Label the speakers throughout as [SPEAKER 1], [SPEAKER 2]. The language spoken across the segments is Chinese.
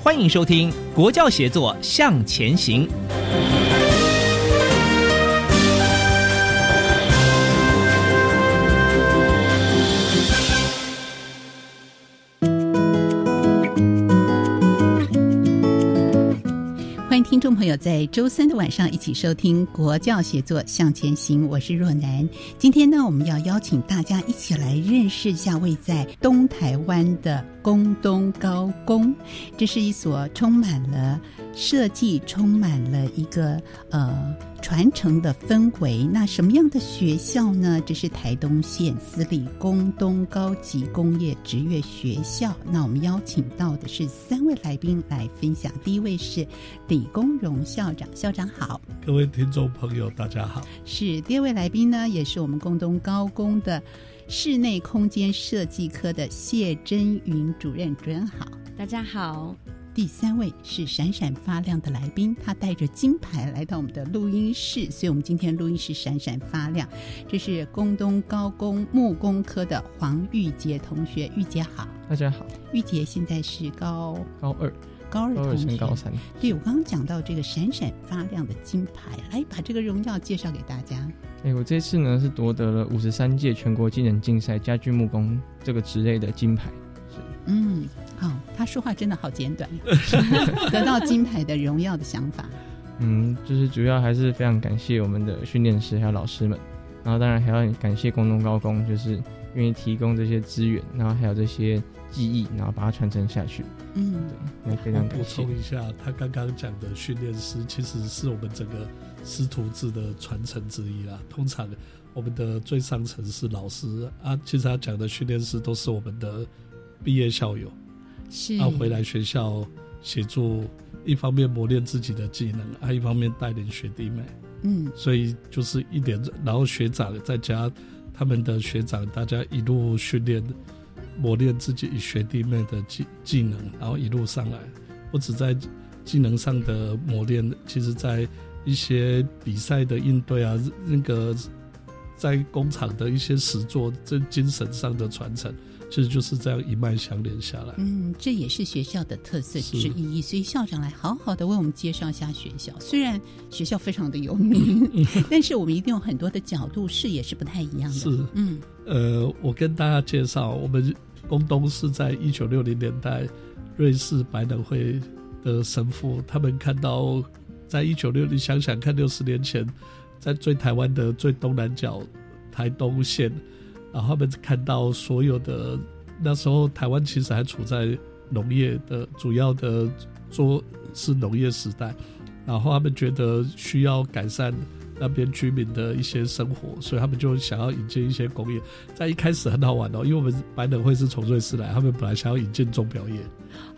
[SPEAKER 1] 欢迎收听《国教协作向前行》。
[SPEAKER 2] 朋友，在周三的晚上一起收听《国教写作向前行》，我是若楠。今天呢，我们要邀请大家一起来认识一下位在东台湾的宫东高工。这是一所充满了设计、充满了一个呃传承的氛围。那什么样的学校呢？这是台东县私立工东高级工业职业学校。那我们邀请到的是三位来宾来分享。第一位是李。龚荣校长，校长好，
[SPEAKER 3] 各位听众朋友，大家好。
[SPEAKER 2] 是第二位来宾呢，也是我们工东高工的室内空间设计科的谢真云主任，主任好，
[SPEAKER 4] 大家好。
[SPEAKER 2] 第三位是闪闪发亮的来宾，他带着金牌来到我们的录音室，所以我们今天录音室闪闪发亮。这是工东高工木工科的黄玉杰同学，玉杰好，
[SPEAKER 5] 大家好。
[SPEAKER 2] 玉杰现在是高
[SPEAKER 5] 高二。
[SPEAKER 2] 高二同学，
[SPEAKER 5] 高三。
[SPEAKER 2] 对我刚刚讲到这个闪闪发亮的金牌，来把这个荣耀介绍给大家。
[SPEAKER 5] 哎，我这次呢是夺得了五十三届全国技能竞赛家具木工这个职类的金牌。是，
[SPEAKER 2] 嗯，好，他说话真的好简短。得到金牌的荣耀的想法，
[SPEAKER 5] 嗯，就是主要还是非常感谢我们的训练师还有老师们，然后当然还要感谢工农高工，就是愿意提供这些资源，然后还有这些。记忆，然后把它传承下去。
[SPEAKER 2] 嗯，
[SPEAKER 5] 对，那非常
[SPEAKER 3] 补充一下，他刚刚讲的训练师，其实是我们整个师徒制的传承之一啦。通常我们的最上层是老师啊，其实他讲的训练师都是我们的毕业校友，
[SPEAKER 2] 是，
[SPEAKER 3] 要回来学校协助，一方面磨练自己的技能，啊，一方面带领学弟妹。
[SPEAKER 2] 嗯，
[SPEAKER 3] 所以就是一点，然后学长再加他们的学长，大家一路训练。磨练自己学弟妹的技技能，然后一路上来，不止在技能上的磨练，其实在一些比赛的应对啊，那个在工厂的一些实作，这精神上的传承。其实就是这样一脉相连下来。
[SPEAKER 2] 嗯，这也是学校的特色之一。所以校长来好好的为我们介绍一下学校。虽然学校非常的有名，但是我们一定有很多的角度视野是不太一样的。
[SPEAKER 3] 是，
[SPEAKER 2] 嗯，
[SPEAKER 3] 呃，我跟大家介绍，我们宫东是在一九六零年代瑞士白能会的神父，他们看到在一九六零，想想看，六十年前在最台湾的最东南角台东县。然后他们看到所有的那时候，台湾其实还处在农业的主要的做是农业时代，然后他们觉得需要改善那边居民的一些生活，所以他们就想要引进一些工业。在一开始很好玩哦，因为我们百能会是从瑞士来，他们本来想要引进钟表业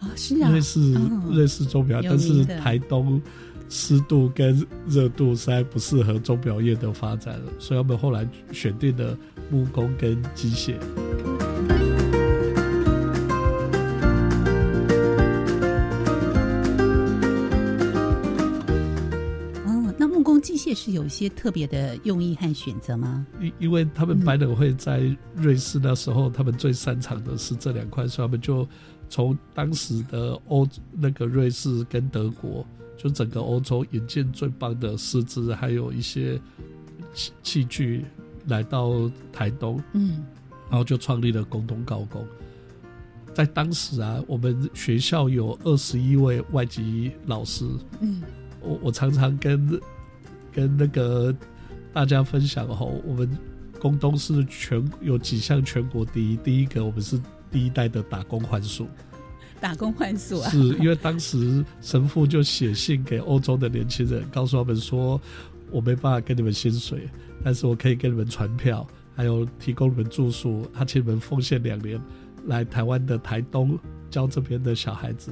[SPEAKER 2] 啊，是啊，
[SPEAKER 3] 瑞士瑞士钟表，但是台东。湿度跟热度实在不适合钟表业的发展了，所以他们后来选定了木工跟机械。
[SPEAKER 2] 哦，那木工机械是有一些特别的用意和选择吗？
[SPEAKER 3] 因因为他们百能会在瑞士那时候，他们最擅长的是这两块，所以他们就从当时的欧那个瑞士跟德国。就整个欧洲引进最棒的师资，还有一些器器具来到台东，
[SPEAKER 2] 嗯，
[SPEAKER 3] 然后就创立了工东高工。在当时啊，我们学校有二十一位外籍老师，
[SPEAKER 2] 嗯，
[SPEAKER 3] 我我常常跟跟那个大家分享吼，我们工东是全有几项全国第一，第一个我们是第一代的打工换宿。
[SPEAKER 2] 打工换宿啊，
[SPEAKER 3] 是因为当时神父就写信给欧洲的年轻人，告诉他们说，我没办法给你们薪水，但是我可以给你们船票，还有提供你们住宿，他请你们奉献两年来台湾的台东教这边的小孩子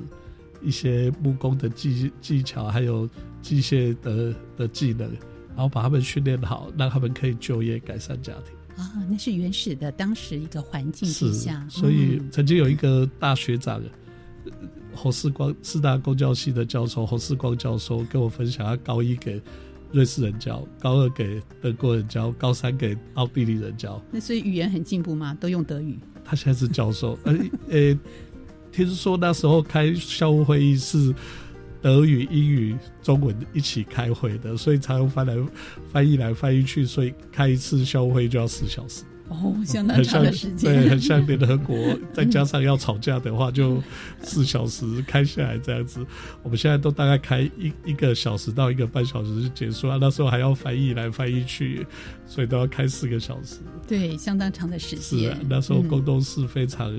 [SPEAKER 3] 一些木工的技技巧，还有机械的的技能，然后把他们训练好，让他们可以就业改善家庭。
[SPEAKER 2] 啊，那是原始的当时一个环境之下，
[SPEAKER 3] 所以曾经有一个大学长。侯世光，四大公教系的教授侯世光教授跟我分享，他高一给瑞士人教，高二给德国人教，高三给奥地利人教。
[SPEAKER 2] 那所以语言很进步吗？都用德语？
[SPEAKER 3] 他现在是教授，呃呃，听说那时候开校务会议是德语、英语、中文一起开会的，所以常常翻来翻译来翻译去，所以开一次校务会就要四小时。
[SPEAKER 2] 哦，相当长的时间，
[SPEAKER 3] 对，很像联合国。再加上要吵架的话，就四小时开下来这样子。我们现在都大概开一一个小时到一个半小时就结束了。那时候还要翻译来翻译去，所以都要开四个小时。
[SPEAKER 2] 对，相当长的时间。
[SPEAKER 3] 是啊，那时候沟通是非常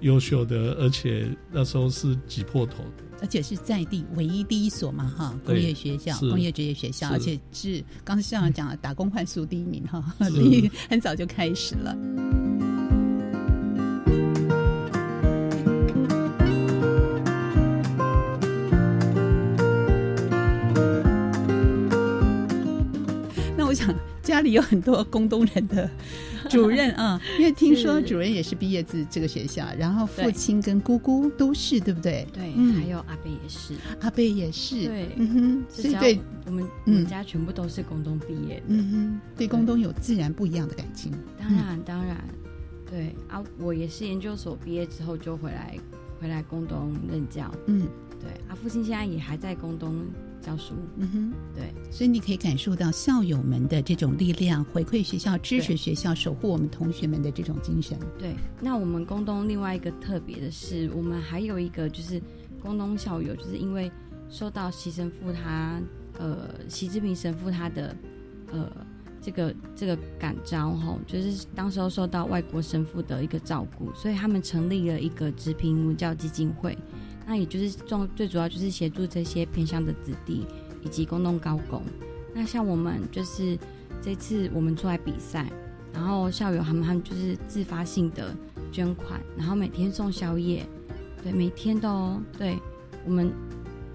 [SPEAKER 3] 优秀的，而且那时候是挤破头的。
[SPEAKER 2] 而且是在地唯一第一所嘛，哈，工业学校、工业职业学校，而且是刚才校长讲了，打工换宿 第一名哈，第一很早就开始了。那我想家里有很多工东人的。主任啊，因为听说主任也是毕业自这个学校，然后父亲跟姑姑都是，对不对？
[SPEAKER 4] 对，还有阿贝也是，
[SPEAKER 2] 阿贝也是，
[SPEAKER 4] 对，
[SPEAKER 2] 嗯哼，所以对
[SPEAKER 4] 我们我们家全部都是工东毕业的，
[SPEAKER 2] 嗯哼，对工东有自然不一样的感情。
[SPEAKER 4] 当然，当然，对啊，我也是研究所毕业之后就回来回来工东任教，
[SPEAKER 2] 嗯，
[SPEAKER 4] 对，啊，父亲现在也还在工东。教书，
[SPEAKER 2] 嗯哼，
[SPEAKER 4] 对，
[SPEAKER 2] 所以你可以感受到校友们的这种力量，回馈学校，支持学校，守护我们同学们的这种精神。
[SPEAKER 4] 对，那我们宫东另外一个特别的是，我们还有一个就是宫东校友，就是因为受到习神父他呃习志平神父他的呃这个这个感召哈，就是当时候受到外国神父的一个照顾，所以他们成立了一个直平文教基金会。那也就是重最主要就是协助这些偏乡的子弟以及公东高工。那像我们就是这次我们出来比赛，然后校友他们他们就是自发性的捐款，然后每天送宵夜，对，每天都对。我们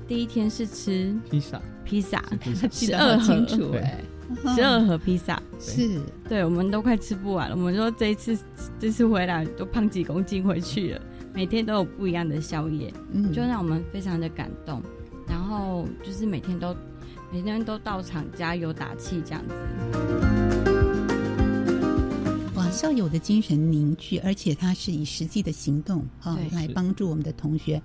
[SPEAKER 4] 第一天是吃
[SPEAKER 5] 披萨，
[SPEAKER 4] 披萨
[SPEAKER 2] 十 二盒，哎，
[SPEAKER 4] 十二盒披萨
[SPEAKER 2] 是
[SPEAKER 4] 对，我们都快吃不完了。我们说这一次这次回来都胖几公斤回去了。每天都有不一样的宵夜，嗯，就让我们非常的感动。然后就是每天都每天都到场加油打气这样子。
[SPEAKER 2] 哇，校友的精神凝聚，而且他是以实际的行动啊来帮助我们的同学。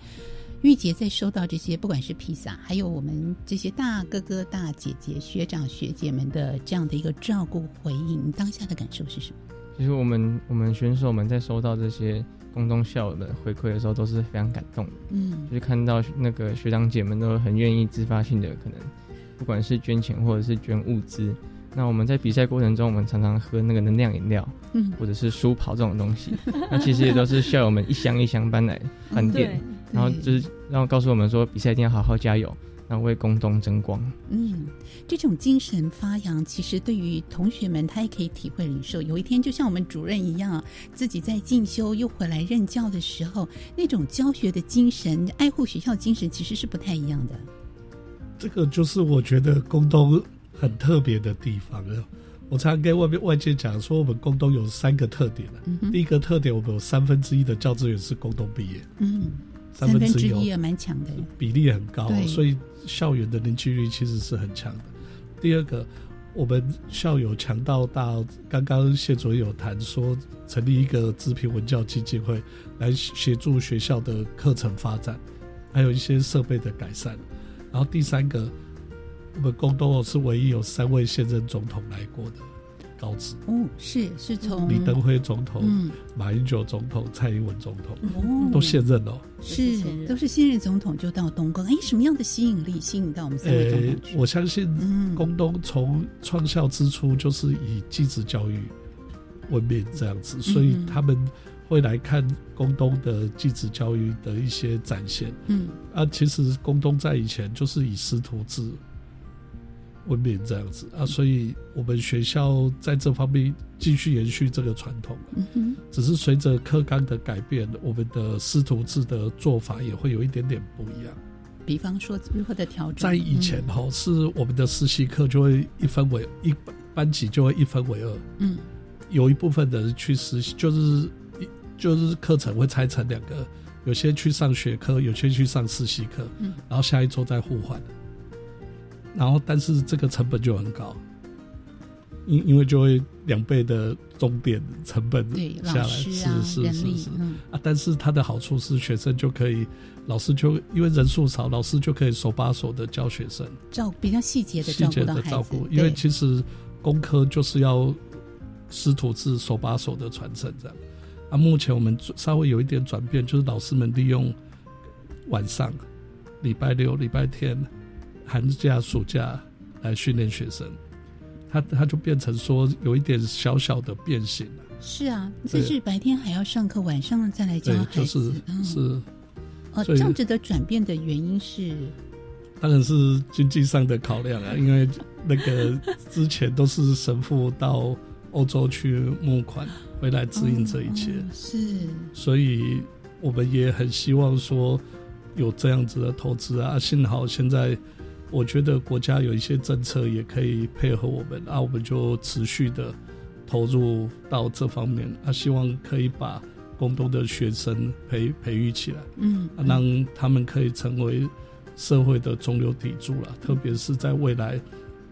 [SPEAKER 2] 玉洁在收到这些不管是披萨，还有我们这些大哥哥大姐姐、学长学姐们的这样的一个照顾回应，当下的感受是什么？
[SPEAKER 5] 其实我们我们选手们在收到这些。公中校的回馈的时候都是非常感动的，
[SPEAKER 2] 嗯，
[SPEAKER 5] 就是看到那个学长姐们都很愿意自发性的，可能不管是捐钱或者是捐物资。那我们在比赛过程中，我们常常喝那个能量饮料，
[SPEAKER 2] 嗯，
[SPEAKER 5] 或者是舒跑这种东西，那其实也都是校友们一箱一箱搬来饭店，然后就是然后告诉我们说，比赛一定要好好加油。那为公东争光。
[SPEAKER 2] 嗯，这种精神发扬，其实对于同学们，他也可以体会领受。有一天，就像我们主任一样，自己在进修又回来任教的时候，那种教学的精神、爱护学校精神，其实是不太一样的。
[SPEAKER 3] 这个就是我觉得公东很特别的地方了。我常常跟外面外界讲说，我们公东有三个特点第一个特点，我们有三分之一的教职员是公东毕业。
[SPEAKER 2] 嗯。
[SPEAKER 3] 三分之
[SPEAKER 2] 一也蛮强的，
[SPEAKER 3] 比例很高，所以校园的凝聚力其实是很强的。第二个，我们校友强到大，刚刚谢主任有谈说成立一个资平文教基金会，来协助学校的课程发展，还有一些设备的改善。然后第三个，我们宫东是唯一有三位现任总统来过的高职。
[SPEAKER 2] 哦，是是从
[SPEAKER 3] 李登辉总统、
[SPEAKER 2] 嗯
[SPEAKER 3] 马英九总统、蔡英文总统
[SPEAKER 2] 哦
[SPEAKER 3] 都现任哦。
[SPEAKER 2] 是都是现任总统就到东宫，哎，什么样的吸引力吸引到我们三位总
[SPEAKER 3] 呃
[SPEAKER 2] 统去？，
[SPEAKER 3] 我相信
[SPEAKER 2] 嗯
[SPEAKER 3] 宫东从创校之初就是以继子教育闻名这样子，所以
[SPEAKER 2] 嗯
[SPEAKER 3] 他们会来看宫东的继子教育的一些展现。
[SPEAKER 2] 嗯
[SPEAKER 3] 啊，其实宫东在以前就是以师徒制闻名这样子啊，所以我们学校在这方面继续延续这个传统。
[SPEAKER 2] 嗯哼，
[SPEAKER 3] 只是随着课纲的改变，我们的师徒制的做法也会有一点点不一样。
[SPEAKER 2] 比方说如何的调整？
[SPEAKER 3] 在以前
[SPEAKER 2] 嗯
[SPEAKER 3] 哈、是我们的实习课就会一分为一班级就会一分为二，
[SPEAKER 2] 嗯
[SPEAKER 3] 有一部分的人去实习，就是一就是课程会拆成两个，有些去上学科，有些去上实习课，
[SPEAKER 2] 嗯
[SPEAKER 3] 然后下一周再互换。然后，但是这个成本就很高，因因为就会两倍的钟点成本下来，
[SPEAKER 2] 啊
[SPEAKER 3] 是是是啊。但是它的好处是，学生就可以，老师就因为人数少，老师就可以手把手的教学生，
[SPEAKER 2] 照比较细节的
[SPEAKER 3] 细节的照顾，，因为其实工科就是要师徒制手把手的传承这样。啊，目前我们稍微有一点转变，就是老师们利用晚上、礼拜六、礼拜天、寒假、暑假来训练学生，他他就变成说有一点小小的变形了。
[SPEAKER 2] 是啊，
[SPEAKER 3] 对。
[SPEAKER 2] 这是白天还要上课，晚上再来教
[SPEAKER 3] 就
[SPEAKER 2] 子，
[SPEAKER 3] 是
[SPEAKER 2] 嗯。
[SPEAKER 3] 是，
[SPEAKER 2] 呃，这样子的转变的原因是，
[SPEAKER 3] 当然是经济上的考量啊，因为那个之前都是神父到欧洲去募款回来指引这一切，
[SPEAKER 2] 哦是。
[SPEAKER 3] 所以我们也很希望说有这样子的投资啊。幸好现在我觉得国家有一些政策也可以配合我们，啊，我们就持续的投入到这方面啊，希望可以把工东的学生培培育起来。
[SPEAKER 2] 嗯
[SPEAKER 3] 啊让他们可以成为社会的中流砥柱了。特别是在未来，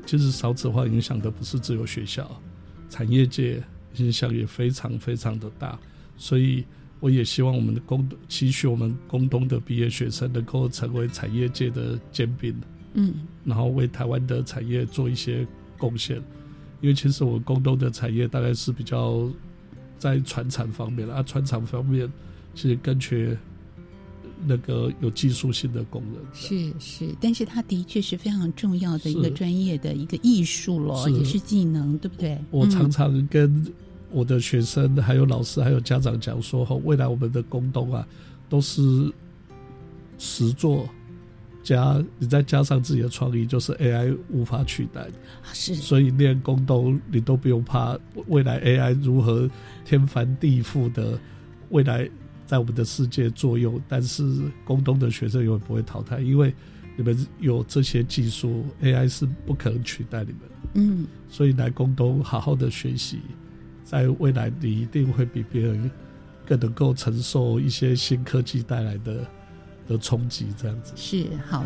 [SPEAKER 3] 其实少子化影响的不是只有学校，产业界影响也非常非常的大。所以我也希望我们的工，期许我们工东的毕业学生能够成为产业界的尖兵，
[SPEAKER 2] 嗯
[SPEAKER 3] 然后为台湾的产业做一些贡献。因为其实我们工东的产业大概是比较在船产方面了啊，船厂方面其实更缺那个有技术性的工人。
[SPEAKER 2] 是是，但是它的确是非常重要的一个专业的一个艺术咯，也是技能，对不对？
[SPEAKER 3] 我常
[SPEAKER 2] 嗯
[SPEAKER 3] 常跟我的学生、还有老师、还有家长讲说，哈，未来我们的工东啊，都是实做加你再加上自己的创意，就是 AI 无法取代的。
[SPEAKER 2] 是，
[SPEAKER 3] 所以练工东你都不用怕未来 AI 如何天翻地覆的未来在我们的世界作用，但是工东的学生永远不会淘汰，因为你们有这些技术，AI 是不可能取代你们。
[SPEAKER 2] 嗯
[SPEAKER 3] 所以来工东好好的学习，在未来你一定会比别人更能够承受一些新科技带来的的冲击，这样子。
[SPEAKER 2] 是好。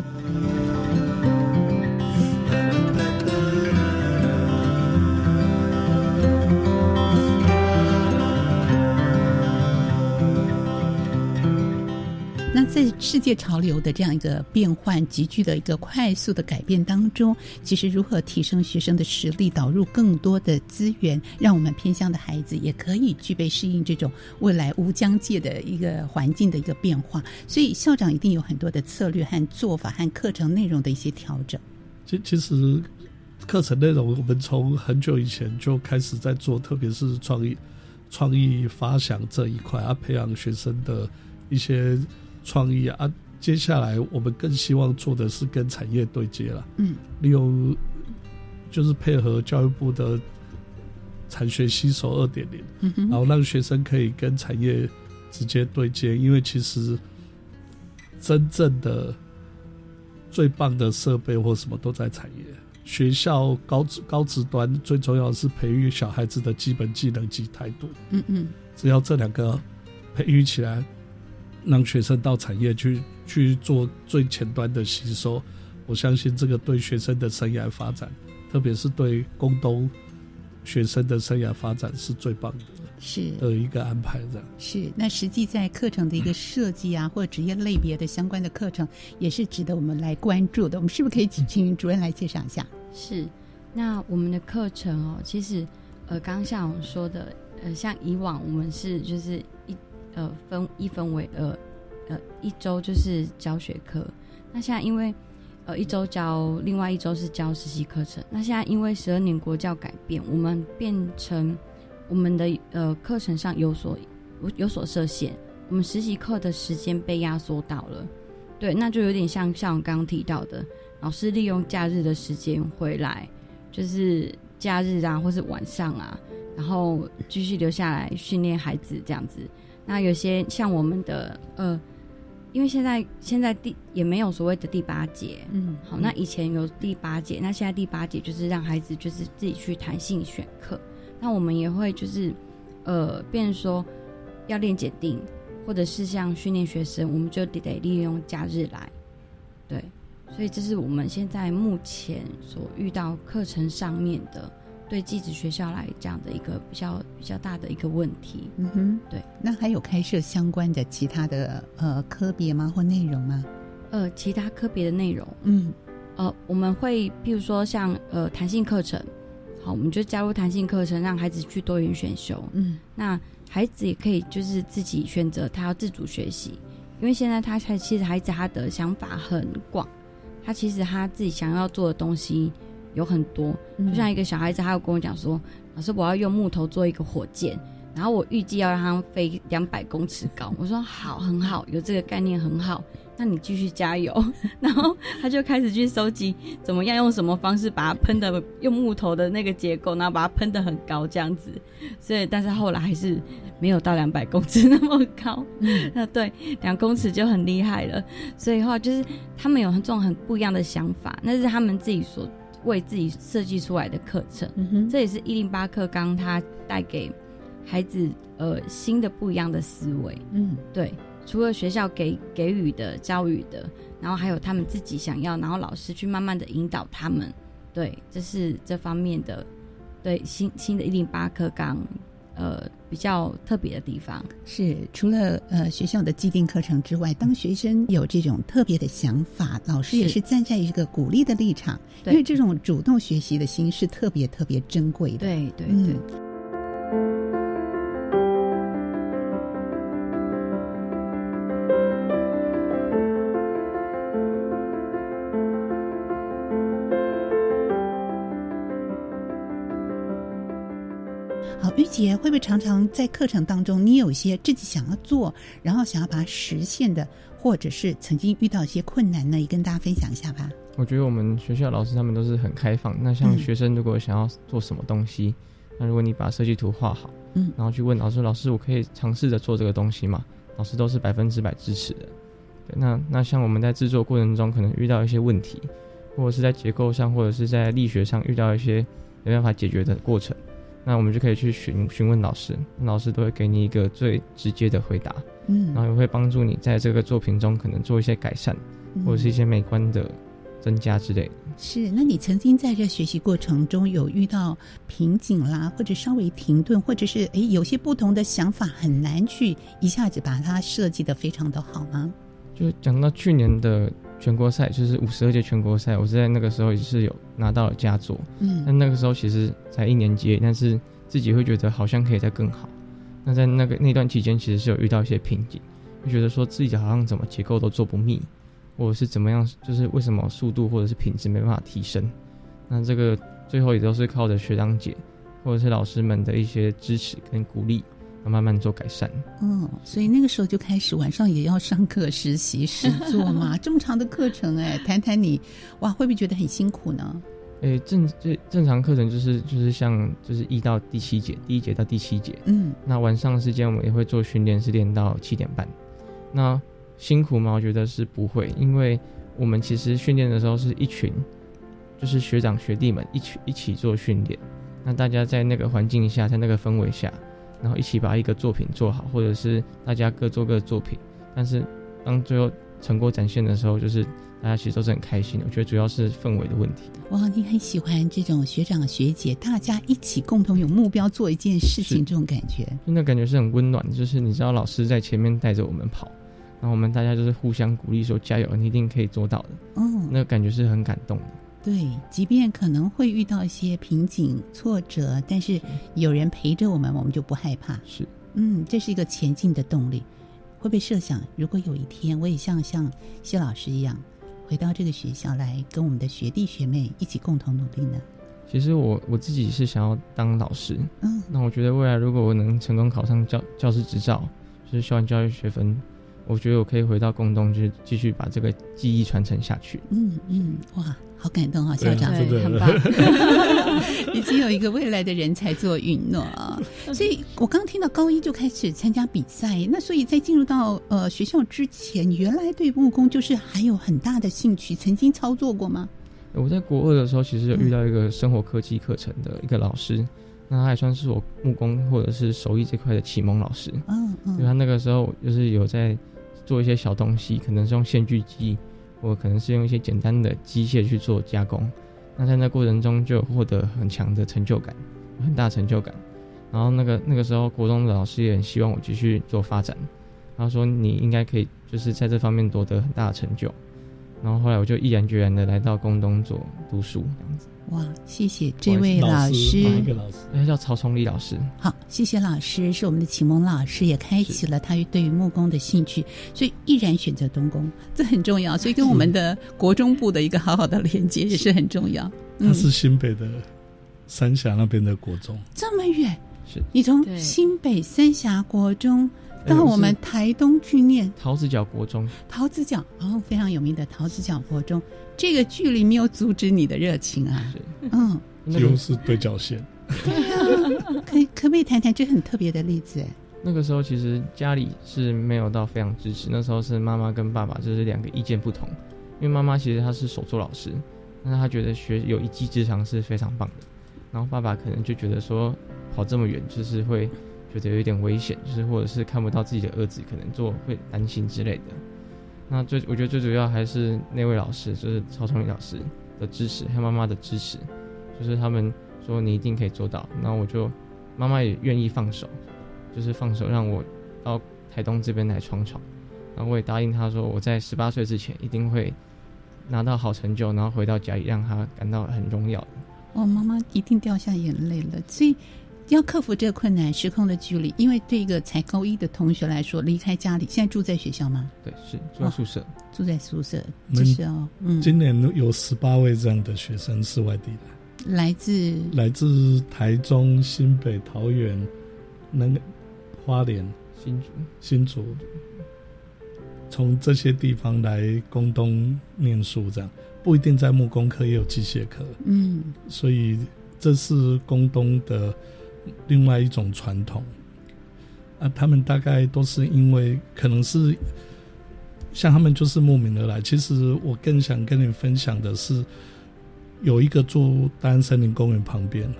[SPEAKER 2] 在世界潮流的这样一个变换急剧的一个快速的改变当中，其实如何提升学生的实力，导入更多的资源，让我们偏乡的孩子也可以具备适应这种未来无疆界的一个环境的一个变化。所以校长一定有很多的策略和做法和课程内容的一些调整。
[SPEAKER 3] 其其实课程内容我们从很久以前就开始在做，特别是创意创意发想这一块啊，培养学生的一些创意啊。接下来我们更希望做的是跟产业对接了，
[SPEAKER 2] 嗯
[SPEAKER 3] 利用就是配合教育部的产学携手二点零，
[SPEAKER 2] 嗯
[SPEAKER 3] 然后让学生可以跟产业直接对接，因为其实真正的最棒的设备或什么都在产业。学校高职高职端最重要的是培育小孩子的基本技能及态度，
[SPEAKER 2] 嗯嗯
[SPEAKER 3] 只要这两个培育起来，让学生到产业去去做最前端的吸收，我相信这个对学生的生涯发展，特别是对工东学生的生涯发展是最棒的，
[SPEAKER 2] 是
[SPEAKER 3] 的一个安排。这样
[SPEAKER 2] 是那实际在课程的一个设计啊，或者职业类别的相关的课程，也是值得我们来关注的。我们是不是可以请主任来介绍一下？
[SPEAKER 4] 是，那我们的课程哦，其实呃，刚刚像我们说的，呃，像以往我们是就是一呃分一分为呃呃一周就是教学课，那现在因为呃一周教，另外一周是教实习课程。那现在因为十二年国教改变，我们变成我们的呃课程上有所有所设限，我们实习课的时间被压缩到了，对，那就有点像像我刚刚提到的。老师利用假日的时间回来，就是假日啊，或是晚上啊，然后继续留下来训练孩子这样子。那有些像我们的呃，因为现在现在第也没有所谓的第八节，嗯，好，那以前有第八节，那现在第八节就是让孩子就是自己去弹性选课。那我们也会就是呃，变成说要练检定，或者是像训练学生，我们就得得利用假日来，对。所以这是我们现在目前所遇到课程上面的，对寄宿学校来讲的一个比较比较大的一个问题。
[SPEAKER 2] 嗯哼，
[SPEAKER 4] 对。
[SPEAKER 2] 那还有开设相关的其他的呃科别吗？或内容吗？
[SPEAKER 4] 呃，其他科别的内容，
[SPEAKER 2] 嗯，
[SPEAKER 4] 呃，我们会譬如说像呃弹性课程，好，我们就加入弹性课程，让孩子去多元选修。
[SPEAKER 2] 嗯，
[SPEAKER 4] 那孩子也可以就是自己选择他要自主学习，因为现在他才其实孩子他的想法很广。他其实他自己想要做的东西有很多，就像一个小孩子，他有跟我讲说：“老师，我要用木头做一个火箭，然后我预计要让它飞两百公尺高。”我说：“好，很好，有这个概念很好，那你继续加油。”然后他就开始去收集怎么样用什么方式把它喷的用木头的那个结构，然后把它喷的很高这样子。所以，但是后来还是。没有到两百公尺那么高，那 对两公尺就很厉害了。所以话就是他们有这种很不一样的想法，那是他们自己所为自己设计出来的课程。这也是一零八课纲它带给孩子呃新的不一样的思维。
[SPEAKER 2] 嗯，
[SPEAKER 4] 对，除了学校给给予的教育的，然后还有他们自己想要，然后老师去慢慢的引导他们。对，这是这方面的对新新的一零八课纲。呃，比较特别的地方。
[SPEAKER 2] 是，除了呃学校的既定课程之外，当学生有这种特别的想法，老师也是。站在一个鼓励的立场，因为这种主动学习的心是特别特别珍贵的。
[SPEAKER 4] 对对对。
[SPEAKER 2] 玉姐会不会常常在课程当中，你有一些自己想要做，然后想要把它实现的，或者是曾经遇到一些困难呢？也跟大家分享一下吧。
[SPEAKER 5] 我觉得我们学校老师他们都是很开放。那像学生如果想要做什么东西，那如果你把设计图画好，
[SPEAKER 2] 嗯，
[SPEAKER 5] 然后去问老师，老师我可以尝试着做这个东西吗？老师都是百分之百支持的。对，那那像我们在制作过程中可能遇到一些问题，或者是在结构上，或者是在力学上遇到一些没办法解决的过程。那我们就可以去询询问老师，老师都会给你一个最直接的回答，
[SPEAKER 2] 嗯，
[SPEAKER 5] 然后也会帮助你在这个作品中可能做一些改善，或者是一些美观的增加之类的。
[SPEAKER 2] 是，那你曾经在这学习过程中有遇到瓶颈啦，或者稍微停顿，或者是诶有些不同的想法很难去一下子把它设计的非常的好吗？
[SPEAKER 5] 就讲到去年的。全国赛就是五十二届全国赛，我是在那个时候也是有拿到了佳作。
[SPEAKER 2] 嗯，
[SPEAKER 5] 但那个时候其实才一年级，但是自己会觉得好像可以再更好。那在那个那段期间，其实是有遇到一些瓶颈，就觉得说自己好像怎么结构都做不密，或者是怎么样，就是为什么速度或者是品质没办法提升。那这个最后也都是靠着学长姐或者是老师们的一些支持跟鼓励。要慢慢做改善。
[SPEAKER 2] 嗯，所以那个时候就开始晚上也要上课实习实做嘛，这么长的课程哎，谈谈你哇，会不会觉得很辛苦呢？
[SPEAKER 5] 诶，正正正常课程就是就是像就是一到第七节，第一节到第七节。
[SPEAKER 2] 嗯，
[SPEAKER 5] 那晚上的时间我们也会做训练，是练到七点半。那辛苦吗？我觉得是不会，因为我们其实训练的时候是一群，就是学长学弟们一起一起做训练。那大家在那个环境下，在那个氛围下。然后一起把一个作品做好，或者是大家各做各的作品，但是当最后成果展现的时候，就是大家其实都是很开心的。我觉得主要是氛围的问题。
[SPEAKER 2] 哇，你很喜欢这种学长学姐大家一起共同有目标做一件事情这种感觉，
[SPEAKER 5] 那感觉是很温暖。就是你知道老师在前面带着我们跑，然后我们大家就是互相鼓励说加油，你一定可以做到的。
[SPEAKER 2] 嗯，
[SPEAKER 5] 那感觉是很感动的。
[SPEAKER 2] 对，即便可能会遇到一些瓶颈挫折，但是有人陪着我们，我们就不害怕。
[SPEAKER 5] 是，
[SPEAKER 2] 嗯，这是一个前进的动力。会不会设想，如果有一天我也像像谢老师一样，回到这个学校来，跟我们的学弟学妹一起共同努力呢？
[SPEAKER 5] 其实我我自己是想要当老师，
[SPEAKER 2] 嗯，
[SPEAKER 5] 那我觉得未来如果我能成功考上教教师执照，就是校园教育学分，我觉得我可以回到共东，就是继续把这个技艺传承下去。
[SPEAKER 2] 嗯嗯，哇。好感动啊，校长，
[SPEAKER 4] 对，很棒，
[SPEAKER 2] 已经有一个未来的人才做允诺啊。所以我刚听到高一就开始参加比赛，那所以在进入到呃学校之前，原来对木工就是还有很大的兴趣，曾经操作过吗？
[SPEAKER 5] 我在国二的时候，其实有遇到一个生活科技课程的一个老师，那他也算是我木工或者是手艺这块的启蒙老师。
[SPEAKER 2] 嗯嗯，
[SPEAKER 5] 因为他那个时候就是有在做一些小东西，可能是用线锯机。我可能是用一些简单的机械去做加工，那在那过程中就获得很强的成就感，很大成就感。然后那个那个时候，国中的老师也很希望我继续做发展，他说你应该可以就是在这方面夺得很大的成就。然后后来我就毅然决然的来到工东做读书，这样子。
[SPEAKER 2] 哇，谢谢这位老师，
[SPEAKER 3] 一个老师？
[SPEAKER 5] 他叫曹崇礼老师。
[SPEAKER 2] 好，谢谢老师，是我们的启蒙老师，也开启了他对于木工的兴趣，所以毅然选择东工，这很重要。所以跟我们的国中部的一个好好的连接也是很重要。
[SPEAKER 3] 他是新北的三峡那边的国中，
[SPEAKER 2] 这么远，
[SPEAKER 5] 是
[SPEAKER 2] 你从新北三峡国中。到我们台东去念
[SPEAKER 5] 桃子角国中，
[SPEAKER 2] 桃子角哦，非常有名的桃子角国中，这个距离没有阻止你的热情啊，嗯，
[SPEAKER 3] 几乎是对角线。
[SPEAKER 2] 对啊，可以可不可以谈谈这很特别的例子？
[SPEAKER 5] 那个时候其实家里是没有到非常支持，那时候是妈妈跟爸爸就是两个意见不同，因为妈妈其实她是手作老师，但是她觉得学有一技之长是非常棒的，然后爸爸可能就觉得说跑这么远就是会。觉得有一点危险，就是或者是看不到自己的儿子，可能做会担心之类的。那最我觉得最主要还是那位老师，就是曹崇礼老师的支持，还有妈妈的支持，就是他们说你一定可以做到。那我就妈妈也愿意放手，就是放手让我到台东这边来闯闯。然后我也答应他说，我在十八岁之前一定会拿到好成就，然后回到家里让他感到很荣耀的。
[SPEAKER 2] 哦，妈妈一定掉下眼泪了，所以。要克服这个困难，时空的距离，因为对一个才高一的同学来说，离开家里，现在住在学校吗？
[SPEAKER 5] 对，是住在宿舍，
[SPEAKER 2] 住在宿舍。就是哦，嗯，
[SPEAKER 3] 今年有十八位这样的学生是外地的，
[SPEAKER 2] 来自
[SPEAKER 3] 来自台中、新北、桃园、那个花莲、
[SPEAKER 5] 新竹、
[SPEAKER 3] 新竹，从这些地方来工东念书，这样不一定在木工科，也有机械科。
[SPEAKER 2] 嗯，
[SPEAKER 3] 所以这是工东的。另外一种传统。啊，他们大概都是因为可能是像他们就是慕名而来。其实我更想跟你分享的是，有一个住大安森林公园旁边，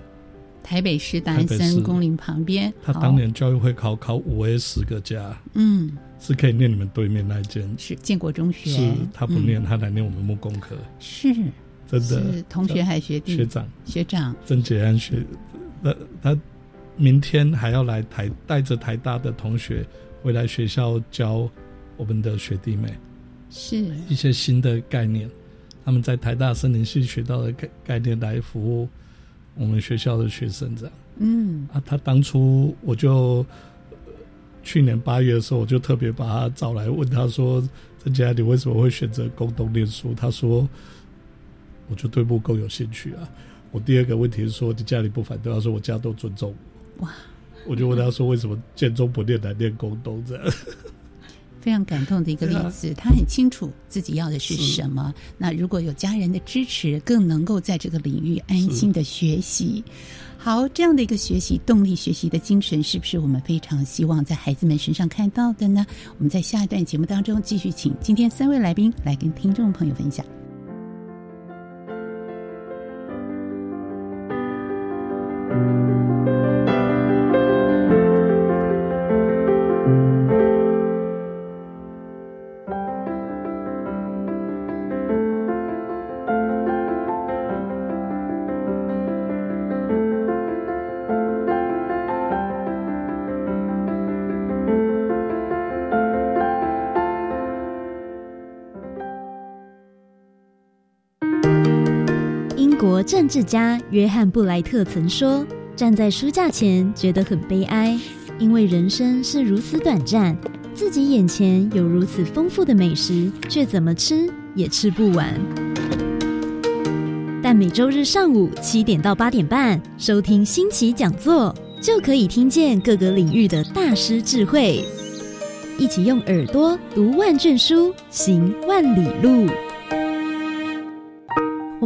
[SPEAKER 2] 台北市大安森林公园旁边，
[SPEAKER 3] 他当年教育会考考五 A 十个加，
[SPEAKER 2] 嗯，
[SPEAKER 3] 是可以念你们对面那间，
[SPEAKER 2] 是建国中学，
[SPEAKER 3] 是他不念，他来念我们木工科，
[SPEAKER 2] 是。
[SPEAKER 3] 真的。
[SPEAKER 2] 是同学还是学弟？
[SPEAKER 3] 学长。
[SPEAKER 2] 学长。
[SPEAKER 3] 曾杰安学，那他。明天还要来台，带着台大的同学回来学校教我们的学弟妹，
[SPEAKER 2] 是
[SPEAKER 3] 一些新的概念。他们在台大森林系学到的概概念来服务我们学校的学生，这样。
[SPEAKER 2] 嗯
[SPEAKER 3] 啊，他当初我就去年八月的时候，我就特别把他找来问他说：“郑佳，你为什么会选择工东念书？”他说：“我就对木工有兴趣啊。”我第二个问题是说：“你家里不反对？”他说：“我家都尊重。”
[SPEAKER 2] 哇！
[SPEAKER 3] 我就问他说：“为什么建中不念，来念工东？”这样
[SPEAKER 2] 非常感动的一个例子。他很清楚自己要的是什么。那如果有家人的支持，更能够在这个领域安心的学习。好，这样的一个学习动力、学习的精神，是不是我们非常希望在孩子们身上看到的呢？我们在下一段节目当中继续请今天三位来宾来跟听众朋友分享。
[SPEAKER 6] 政治家约翰布莱特曾说：“站在书架前觉得很悲哀，因为人生是如此短暂，自己眼前有如此丰富的美食，却怎么吃也吃不完。”但每周日上午七点到八点半，收听新奇讲座，就可以听见各个领域的大师智慧，一起用耳朵读万卷书，行万里路。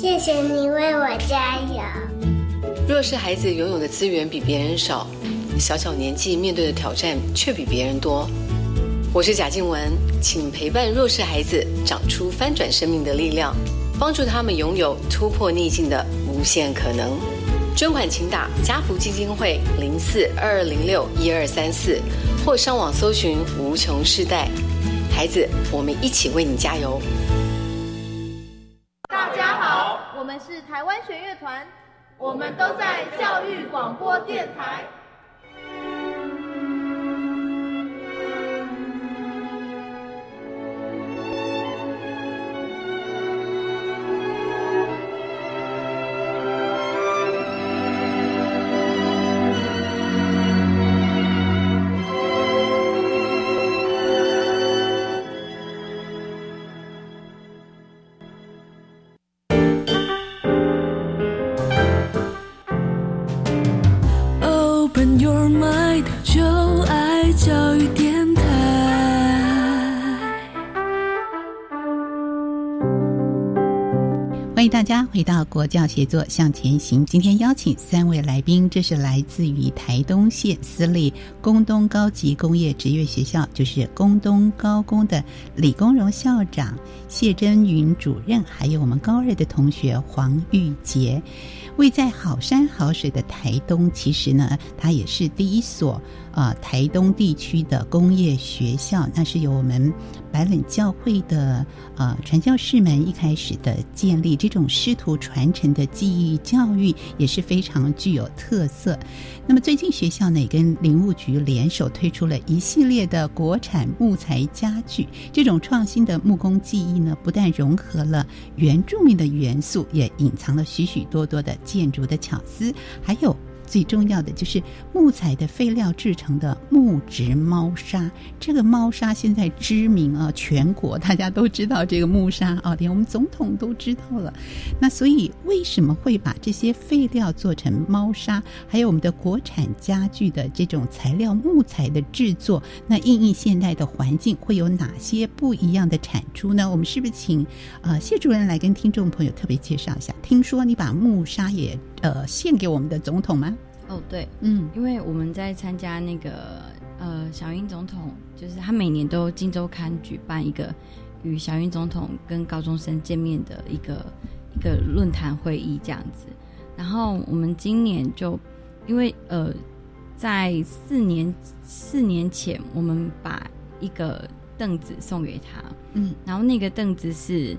[SPEAKER 7] 谢谢你为我加油。
[SPEAKER 8] 弱势孩子拥有的资源比别人少，小小年纪面对的挑战却比别人多。我是贾静雯，请陪伴弱势孩子长出翻转生命的力量，帮助他们拥有突破逆境的无限可能。捐款请打家福基金会零四二二零六一二三四，或上网搜寻无穷世代。孩子，我们一起为你加油。
[SPEAKER 9] 台湾弦乐团，我们都在教育广播电台。
[SPEAKER 2] 国教协作向前行，今天邀请三位来宾，这是来自于台东县私立工东高级工业职业学校，就是工东高工的李公荣校长、谢真云主任，还有我们高二的同学黄玉杰。位在好山好水的台东，其实呢，它也是第一所呃台东地区的工业学校，那是由我们白冷教会的呃传教士们一开始的建立，这种师徒传承的技艺教育也是非常具有特色。那么最近学校呢，也跟林务局联手推出了一系列的国产木材家具，这种创新的木工技艺呢，不但融合了原住民的元素，也隐藏了许许多多的。建筑的巧思，还有。最重要的就是木材的废料制成的木质猫砂，这个猫砂现在知名啊，全国大家都知道这个木砂啊，连我们总统都知道了。那所以为什么会把这些废料做成猫砂？还有我们的国产家具的这种材料木材的制作，那应应现代的环境会有哪些不一样的产出呢？我们是不是请呃谢主任来跟听众朋友特别介绍一下？听说你把木砂也。呃，献给我们的总统吗？
[SPEAKER 4] 哦，对，嗯，因为我们在参加那个呃，小英总统，就是他每年都金周刊举办一个与小英总统跟高中生见面的一个一个论坛会议这样子。然后我们今年就因为呃，在四年四年前，我们把一个凳子送给他，嗯，然后那个凳子是。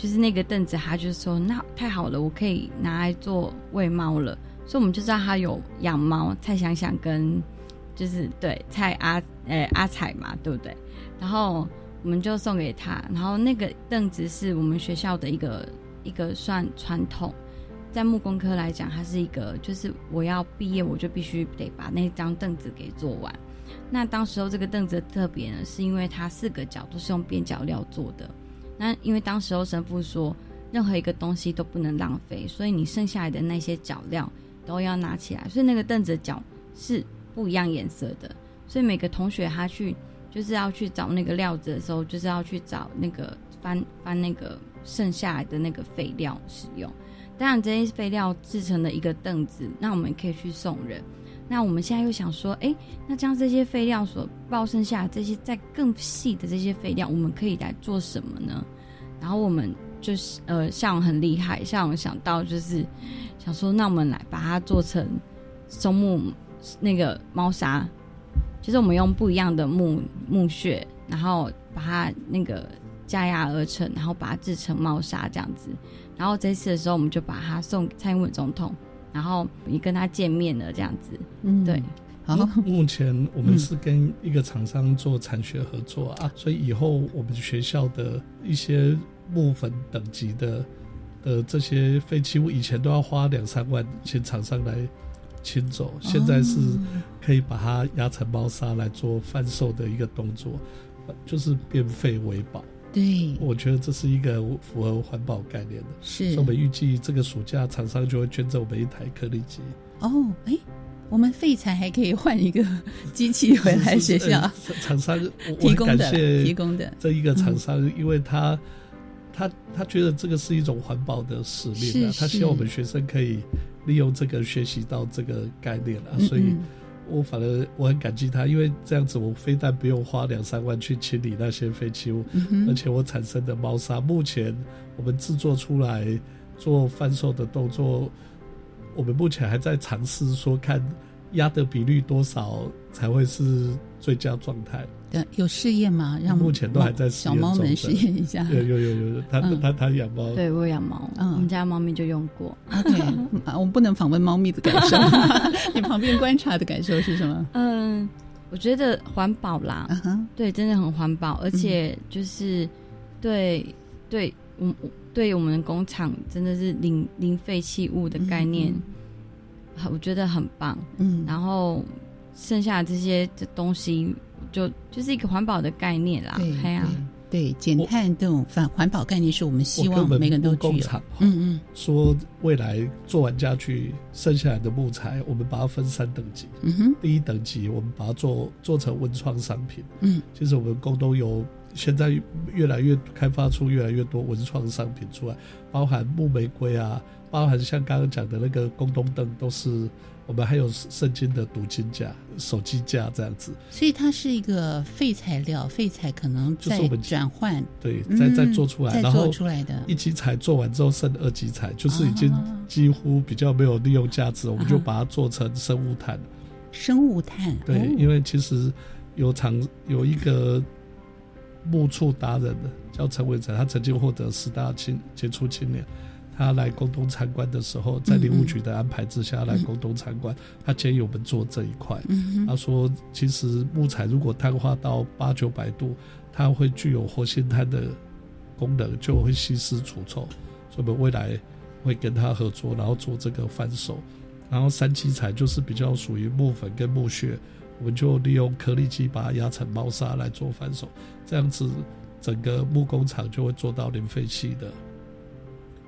[SPEAKER 4] 就是那个凳子，他就说那太好了，我可以拿来做喂猫了。所以我们就知道他有养猫，蔡想想跟就是对蔡阿呃阿彩嘛，对不对？然后我们就送给他。然后那个凳子是我们学校的一个一个算传统，在木工科来讲，它是一个就是我要毕业我就必须得把那张凳子给做完。那当时候这个凳子特别呢，是因为它四个角都是用边角料做的。那因为当时候神父说，任何一个东西都不能浪费，所以你剩下来的那些脚料都要拿起来。所以那个凳子的脚是不一样颜色的，所以每个同学他去就是要去找那个料子的时候，就是要去找那个翻翻那个剩下来的那个废料使用。当然这些废料制成的一个凳子，那我们可以去送人。那我们现在又想说，哎，那将这些废料所爆剩下这些再更细的这些废料，我们可以来做什么呢？然后我们就是呃，像很厉害，向荣想到就是想说，那我们来把它做成松木那个猫砂，就是我们用不一样的木木屑，然后把它那个加压而成，然后把它制成猫砂这样子。然后这次的时候，我们就把它送给蔡英文总统，然后也跟他见面了这样子。
[SPEAKER 2] 嗯，
[SPEAKER 4] 对。
[SPEAKER 2] 好，
[SPEAKER 3] 目前我们是跟一个厂商做产学合作啊，所以以后我们学校的一些木粉等级的的这些废弃物，以前都要花两三万请厂商来清走，现在是可以把它压成猫砂来做贩售的一个动作，就是变废为宝。
[SPEAKER 2] 对，
[SPEAKER 3] 我觉得这是一个符合环保概念的。
[SPEAKER 2] 是，
[SPEAKER 3] 我们预计这个暑假厂商就会捐赠我们一台颗粒机。
[SPEAKER 2] 哦，哎。我们废材还可以换一个机器回来学校。
[SPEAKER 3] 厂商
[SPEAKER 2] 提供的，
[SPEAKER 3] 提
[SPEAKER 2] 供的
[SPEAKER 3] 这一个厂商，因为他他他觉得这个是一种环保的使命啊，他希望我们学生可以利用这个学习到这个概念啊，所以我反而我很感激他，因为这样子我非但不用花两三万去清理那些废弃物，而且我产生的猫砂，目前我们制作出来做贩售的动作。我们目前还在尝试说，看压的比率多少才会是最佳状态。
[SPEAKER 2] 对，有试验吗？让
[SPEAKER 3] 目前都还在
[SPEAKER 2] 小猫们试验一下。
[SPEAKER 3] 有有有有，他他他养猫。
[SPEAKER 4] 对我养猫，我们家猫咪就用过。
[SPEAKER 2] OK，我们不能访问猫咪的感受，你旁边观察的感受是什么？
[SPEAKER 4] 嗯，我觉得环保啦，对，真的很环保，而且就是对对，我我。对我们工厂真的是零零废弃物的概念，我觉得很棒。嗯，然后剩下这些的东西，就就是一个环保的概念啦。
[SPEAKER 2] 对啊，对减碳这种反环保概念，是我们希望每个人都
[SPEAKER 3] 具有。嗯嗯，说未来做完家具剩下来的木材，我们把它分三等级。嗯哼，第一等级我们把它做做成文创商品。嗯，其实我们工东有。现在越来越开发出越来越多文创商品出来，包含木玫瑰啊，包含像刚刚讲的那个宫东灯，都是我们还有圣经的读经架、手机架这样子。
[SPEAKER 2] 所以它是一个废材料，废材可能
[SPEAKER 3] 就是我们
[SPEAKER 2] 转换，
[SPEAKER 3] 对，再再做出来，然后
[SPEAKER 2] 出来的
[SPEAKER 3] 一级材做完之后剩二级材，就是已经几乎比较没有利用价值，我们就把它做成生物炭。
[SPEAKER 2] 生物炭，
[SPEAKER 3] 对，因为其实有厂有一个。木处达人的叫陈伟成，他曾经获得十大青杰出青年。他来宫东参观的时候，在林务局的安排之下来宫东参观，他建议我们做这一块。他说，其实木材如果碳化到八九百度，它会具有活性炭的功能，就会吸湿除臭。所以我们未来会跟他合作，然后做这个翻手。然后三七材就是比较属于木粉跟木屑。我们就利用颗粒机把它压成猫砂来做翻手，这样子整个木工厂就会做到零废弃的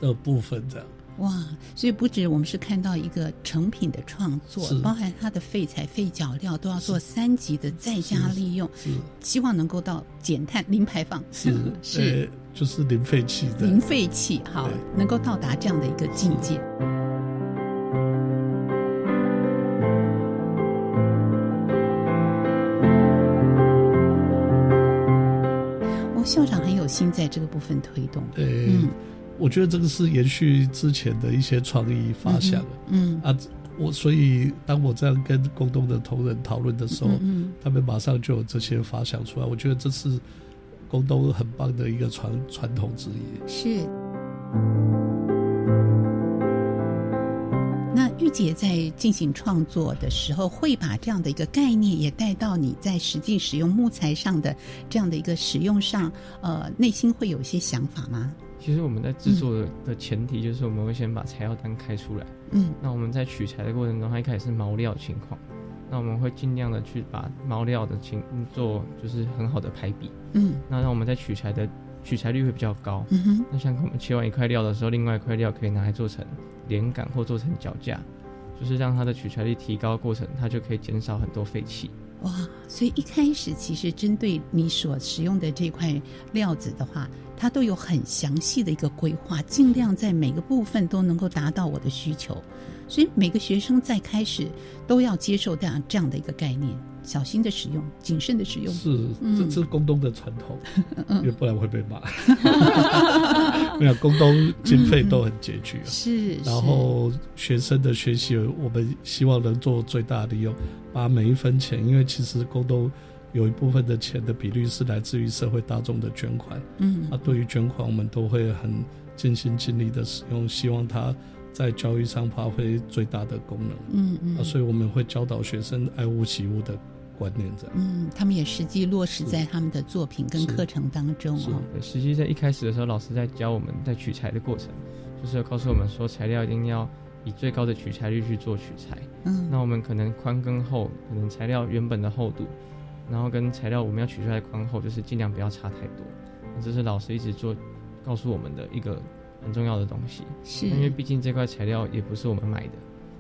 [SPEAKER 3] 的部分。这样
[SPEAKER 2] 哇，所以不止我们是看到一个成品的创作，包含它的废材、废脚料都要做三级的再加利用，
[SPEAKER 3] 是
[SPEAKER 2] 希望能够到减碳、零排放，
[SPEAKER 3] 是。是就是零废弃的。
[SPEAKER 2] 零废弃，好，能够到达这样的一个境界。校长很有心在这个部分推动。
[SPEAKER 3] 嗯，我觉得这个是延续之前的一些创意发想。嗯啊，我所以当我这样跟工东的同仁讨论的时候，嗯，他们马上就有这些发想出来。我觉得这是工东很棒的一个传传统之一。
[SPEAKER 2] 是。那玉姐在进行创作的时候，会把这样的一个概念也带到你在实际使用木材上的这样的一个使用上，呃，内心会有一些想法吗？
[SPEAKER 5] 其实我们在制作的前提就是我们会先把材料单开出来，嗯，那我们在取材的过程中，它一开始是毛料情况，那我们会尽量的去把毛料的情做就是很好的排比，嗯，那让我们在取材的取材率会比较高，嗯哼，那像我们切完一块料的时候，另外一块料可以拿来做成。连杆或做成脚架，就是让它的取材率提高过程，它就可以减少很多废气。
[SPEAKER 2] 哇！所以一开始其实针对你所使用的这块料子的话，它都有很详细的一个规划，尽量在每个部分都能够达到我的需求。所以每个学生在开始都要接受这样这样的一个概念，小心的使用，谨慎的使用。
[SPEAKER 3] 是，这这是宫东的传统，因为不然会被骂。没有，宫东经费都很拮据啊。
[SPEAKER 2] 是，
[SPEAKER 3] 然后学生的学习，我们希望能做最大利用，把每一分钱，因为其实宫东有一部分的钱的比率是来自于社会大众的捐款。
[SPEAKER 2] 嗯，
[SPEAKER 3] 啊，对于捐款，我们都会很尽心尽力的使用，希望它在教育上发挥最大的功能。
[SPEAKER 2] 嗯嗯，
[SPEAKER 3] 啊，所以我们会教导学生爱物惜物的观念，这样。
[SPEAKER 2] 嗯，他们也实际落实在他们的作品跟课程当中哦。
[SPEAKER 5] 对，实际在一开始的时候，老师在教我们在取材的过程，就是要告诉我们说，材料一定要以最高的取材率去做取材。
[SPEAKER 2] 嗯，
[SPEAKER 5] 那我们可能宽跟厚，可能材料原本的厚度，然后跟材料我们要取出来的宽厚，就是尽量不要差太多。这是老师一直做告诉我们的一个很重要的东西。
[SPEAKER 2] 是，
[SPEAKER 5] 因为毕竟这块材料也不是我们买的，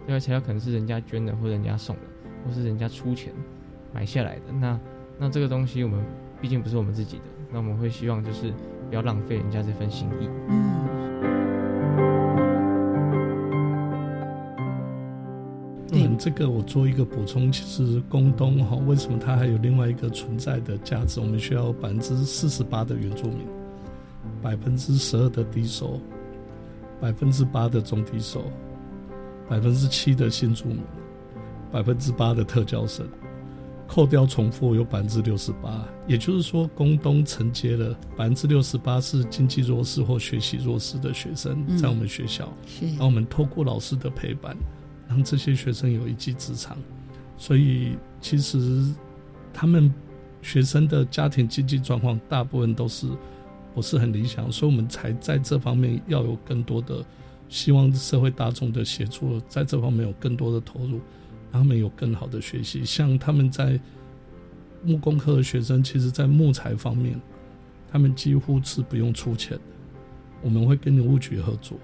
[SPEAKER 5] 这块材料可能是人家捐的，或者人家送的，或是人家出钱买下来的。那那这个东西我们毕竟不是我们自己的，那我们会希望就是不要浪费人家这份心意。
[SPEAKER 2] 嗯。
[SPEAKER 3] 嗯，这个我做一个补充，其实宫东哈，为什么它还有另外一个存在的价值？我们需要百分之四十八的原住民，百分之十二的低收，百分之八的中低收，百分之七的新住民，百分之八的特教生，扣掉重复有百分之六十八，也就是说，宫东承接了百分之六十八是经济弱势或学习弱势的学生在我们学校，
[SPEAKER 2] 是，
[SPEAKER 3] 然后我们透过老师的陪伴。让这些学生有一技之长，所以其实他们学生的家庭经济状况大部分都是不是很理想，所以我们才在这方面要有更多的希望社会大众的协助，在这方面有更多的投入，让他们有更好的学习。像他们在木工科的学生，其实在木材方面，他们几乎是不用出钱的。我们会跟林务局合作，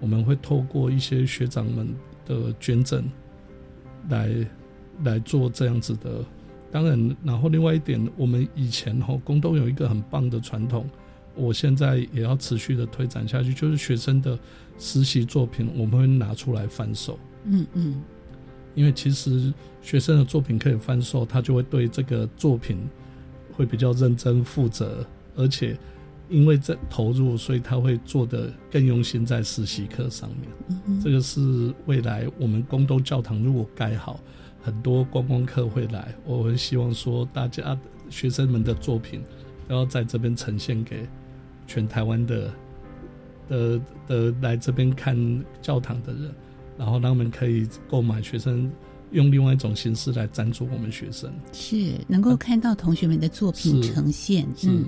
[SPEAKER 3] 我们会透过一些学长们。的捐赠，来来做这样子的，当然，然后另外一点，我们以前哈宫东有一个很棒的传统，我现在也要持续的推展下去，就是学生的实习作品，我们会拿出来翻售。
[SPEAKER 2] 嗯嗯，
[SPEAKER 3] 因为其实学生的作品可以翻售，他就会对这个作品会比较认真负责，而且。因为这投入，所以他会做的更用心在实习课上面。这个是未来我们宫东教堂如果盖好，很多观光客会来。我会希望说，大家学生们的作品都要在这边呈现给全台湾的的的来这边看教堂的人，然后让他们可以购买学生用另外一种形式来赞助我们学生，
[SPEAKER 2] 是能够看到同学们的作品呈现。嗯。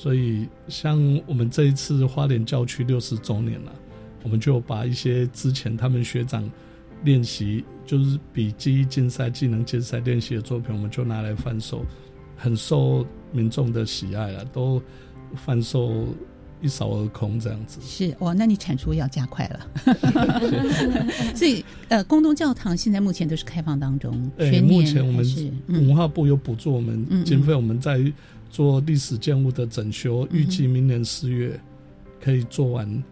[SPEAKER 3] 所以，像我们这一次花莲教区六十周年了，我们就把一些之前他们学长练习，就是比记忆竞赛、技能竞赛练习的作品，我们就拿来贩售，很受民众的喜爱了，都贩售一扫而空这样子。
[SPEAKER 2] 是哇，那你产出要加快了。所以，呃，宫东教堂现在目前都是开放当中，
[SPEAKER 3] 对，目前我们文化部有补助我们经费，我们在。做历史建物的整修，预计明年四月可以做完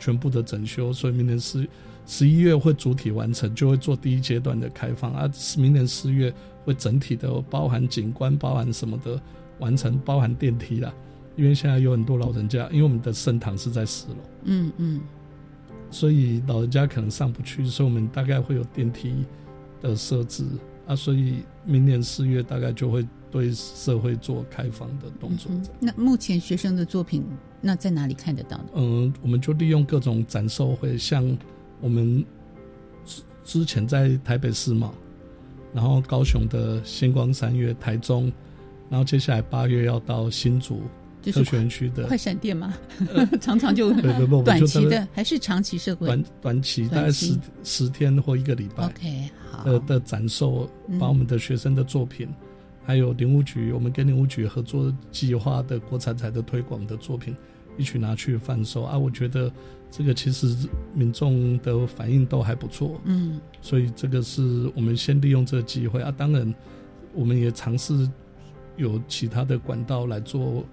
[SPEAKER 3] 全部的整修，所以明年四十一月会主体完成，就会做第一阶段的开放啊。明年四月会整体的包含景观、包含什么的完成，包含电梯啦。因为现在有很多老人家，因为我们的圣堂是在四楼，
[SPEAKER 2] 嗯嗯，
[SPEAKER 3] 所以老人家可能上不去，所以我们大概会有电梯的设置啊。所以明年四月大概就会。对社会做开放的动作。
[SPEAKER 2] 那目前学生的作品，那在哪里看得到呢？
[SPEAKER 3] 嗯，我们就利用各种展售会，像我们之之前在台北世贸，然后高雄的星光三月，台中，然后接下来八月要到新竹科学园区的
[SPEAKER 2] 快闪店吗？常常就短期的还是长期社会？
[SPEAKER 3] 短短期大概十十天或一个礼拜。
[SPEAKER 2] OK，好
[SPEAKER 3] 的的展售，把我们的学生的作品。还有林务局，我们跟林务局合作计划的国产材的推广的作品，一起拿去贩售啊！我觉得这个其实民众的反应都还不错，
[SPEAKER 2] 嗯，
[SPEAKER 3] 所以这个是我们先利用这个机会啊。当然，我们也尝试有其他的管道来做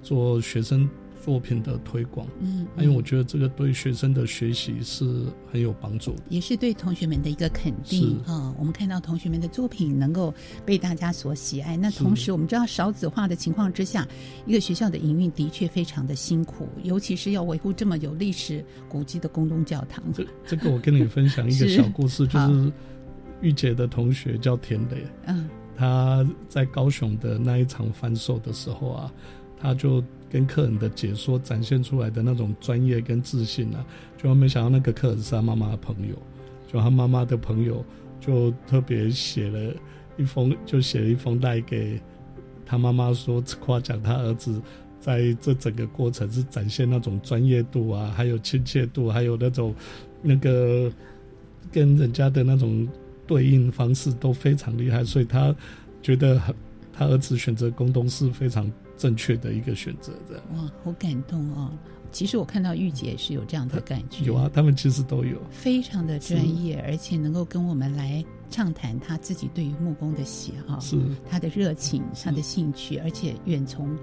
[SPEAKER 3] 做学生作品的推广，
[SPEAKER 2] 嗯，
[SPEAKER 3] 因为我觉得这个对学生的学习是很有帮助，
[SPEAKER 2] 也是对同学们的一个肯定啊。我们看到同学们的作品能够被大家所喜爱，那同时我们知道少子化的情况之下，一个学校的营运的确非常的辛苦，尤其是要维护这么有历史古迹的宫东教堂。
[SPEAKER 3] 这这个我跟你分享一个小故事，就是玉姐的同学叫田磊，
[SPEAKER 2] 嗯，
[SPEAKER 3] 他在高雄的那一场翻售的时候啊，他就。跟客人的解说展现出来的那种专业跟自信啊，就没想到那个客人是他妈妈的朋友，就他妈妈的朋友就特别写了一封，就写了一封带给他妈妈说，夸奖他儿子在这整个过程是展现那种专业度啊，还有亲切度，还有那种那个跟人家的那种对应方式都非常厉害，所以他觉得他儿子选择工东是非常。正确的一个选择，这样
[SPEAKER 2] 哇，好感动哦！其实我看到玉姐是有这样的感觉，
[SPEAKER 3] 有啊，他们其实都有，
[SPEAKER 2] 非常的专业，而且能够跟我们来畅谈他自己对于木工的喜好，
[SPEAKER 3] 是
[SPEAKER 2] 他的热情，他的兴趣，而且远从。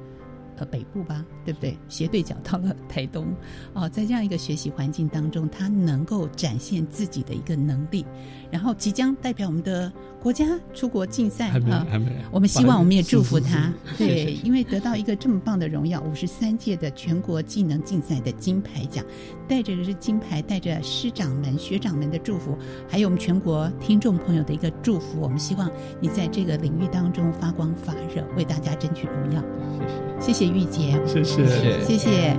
[SPEAKER 2] 北部吧，对不对？斜对角到了台东，哦，在这样一个学习环境当中，他能够展现自己的一个能力，然后即将代表我们的国家出国竞赛
[SPEAKER 3] 啊！
[SPEAKER 2] 我们希望，我们也祝福他。对，因为得到一个这么棒的荣耀，五十三届的全国技能竞赛的金牌奖，带着的是金牌，带着师长们、学长们的祝福，还有我们全国听众朋友的一个祝福。我们希望你在这个领域当中发光发热，为大家争取荣耀。谢谢玉洁，
[SPEAKER 3] 谢谢，
[SPEAKER 2] 谢谢。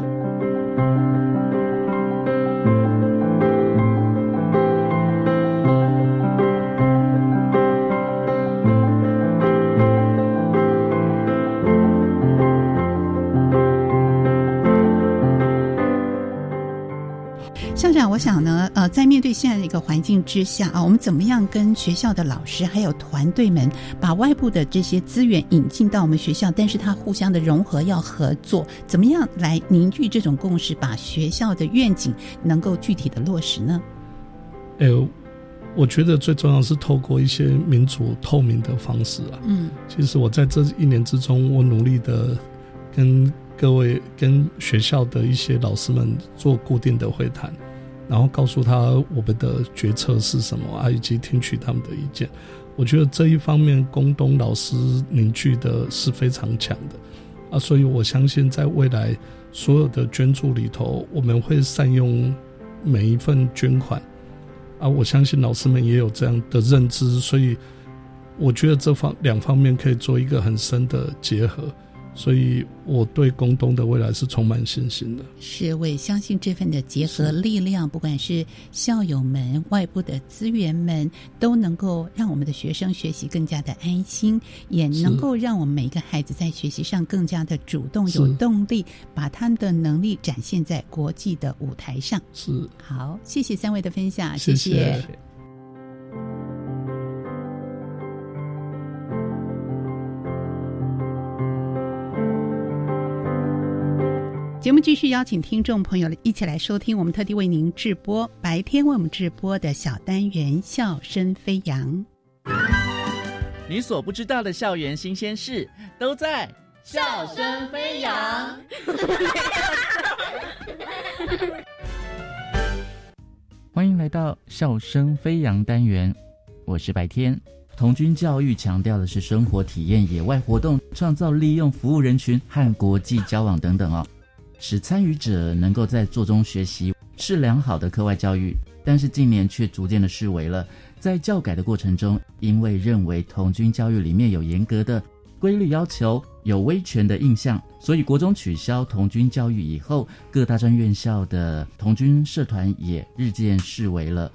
[SPEAKER 2] 想呢，呃，在面对现在的一个环境之下啊，我们怎么样跟学校的老师还有团队们，把外部的这些资源引进到我们学校，但是它互相的融合要合作，怎么样来凝聚这种共识，把学校的愿景能够具体的落实呢？
[SPEAKER 3] 哎，我觉得最重要是透过一些民主透明的方式啊。
[SPEAKER 2] 嗯，
[SPEAKER 3] 其实我在这一年之中，我努力的跟各位、跟学校的一些老师们做固定的会谈。然后告诉他我们的决策是什么啊，以及听取他们的意见。我觉得这一方面，宫东老师凝聚的是非常强的啊，所以我相信在未来所有的捐助里头，我们会善用每一份捐款啊。我相信老师们也有这样的认知，所以我觉得这方两方面可以做一个很深的结合。所以我对工东的未来是充满信心的。
[SPEAKER 2] 是，我也相信这份的结合力量，不管是校友们、外部的资源们，都能够让我们的学生学习更加的安心，也能够让我们每一个孩子在学习上更加的主动、有动力，把他的能力展现在国际的舞台上。
[SPEAKER 3] 是，
[SPEAKER 2] 好，谢谢三位的分享，
[SPEAKER 3] 谢
[SPEAKER 2] 谢。节目继续邀请听众朋友一起来收听我们特地为您直播白天为我们直播的小单元《笑声飞扬》。
[SPEAKER 10] 你所不知道的校园新鲜事都在《
[SPEAKER 9] 笑声飞扬》。
[SPEAKER 10] 欢迎来到《笑声飞扬》单元，我是白天。童军教育强调的是生活体验、野外活动、创造利用、服务人群和国际交往等等哦。使参与者能够在做中学习，是良好的课外教育。但是近年却逐渐的式微了。在教改的过程中，因为认为童军教育里面有严格的规律要求，有威权的印象，所以国中取消童军教育以后，各大专院校的童军社团也日渐式微了。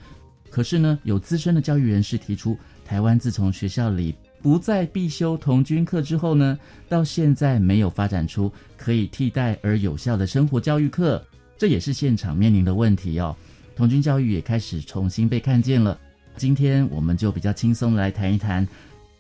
[SPEAKER 10] 可是呢，有资深的教育人士提出，台湾自从学校里。不再必修童军课之后呢，到现在没有发展出可以替代而有效的生活教育课，这也是现场面临的问题哦。童军教育也开始重新被看见了。今天我们就比较轻松来谈一谈，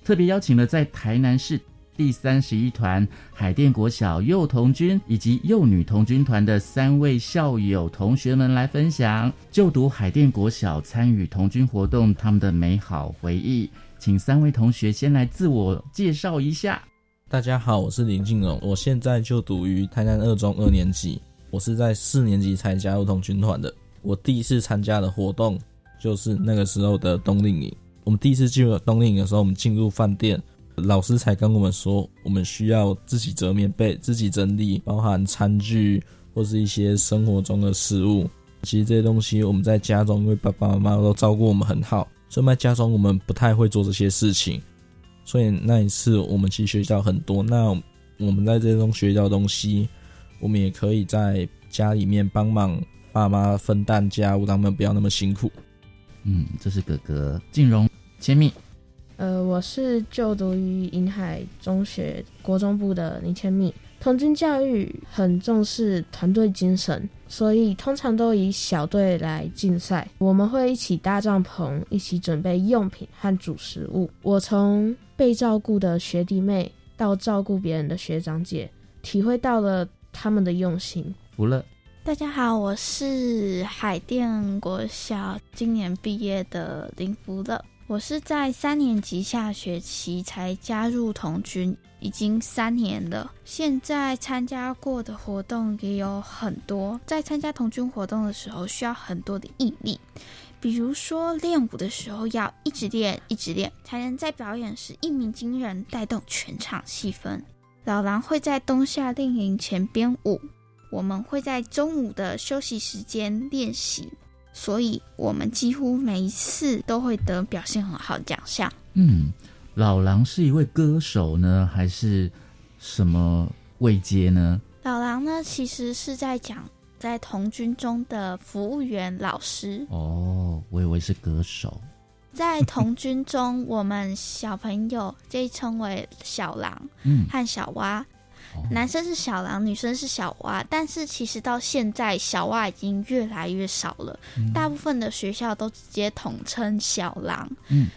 [SPEAKER 10] 特别邀请了在台南市第三十一团海淀国小幼童军以及幼女童军团的三位校友同学们来分享就读海淀国小参与童军活动他们的美好回忆。请三位同学先来自我介绍一下。
[SPEAKER 11] 大家好，我是林静荣，我现在就读于台南二中二年级，我是在四年级才加入童军团的。我第一次参加的活动就是那个时候的冬令营。我们第一次进入冬令营的时候，我们进入饭店，老师才跟我们说，我们需要自己折棉被、自己整理，包含餐具或是一些生活中的食物。其实这些东西我们在家中，因为爸爸妈妈都照顾我们很好，所以在家中我们不太会做这些事情。所以那一次我们其实学到很多。那我们在这中学到东西，我们也可以在家里面帮忙爸妈分担家务，让他们不要那么辛苦。
[SPEAKER 10] 嗯，这是哥哥静荣签密。
[SPEAKER 12] 呃，我是就读于银海中学国中部的林千密。童军教育很重视团队精神，所以通常都以小队来竞赛。我们会一起搭帐篷，一起准备用品和煮食物。我从被照顾的学弟妹到照顾别人的学长姐，体会到了他们的用心。
[SPEAKER 10] 福乐，
[SPEAKER 13] 大家好，我是海淀国小今年毕业的林福乐。我是在三年级下学期才加入童军，已经三年了。现在参加过的活动也有很多，在参加童军活动的时候，需要很多的毅力。比如说练舞的时候，要一直练，一直练，才能在表演时一鸣惊人，带动全场气氛。老狼会在冬夏令营前编舞，我们会在中午的休息时间练习。所以，我们几乎每一次都会得表现很好的奖项。
[SPEAKER 10] 嗯，老狼是一位歌手呢，还是什么位阶呢？
[SPEAKER 13] 老狼呢，其实是在讲在童军中的服务员老师。
[SPEAKER 10] 哦，我以为是歌手。
[SPEAKER 13] 在童军中，我们小朋友被称为小狼和小蛙。男生是小狼，女生是小蛙，但是其实到现在，小蛙已经越来越少了。大部分的学校都直接统称小狼。嗯，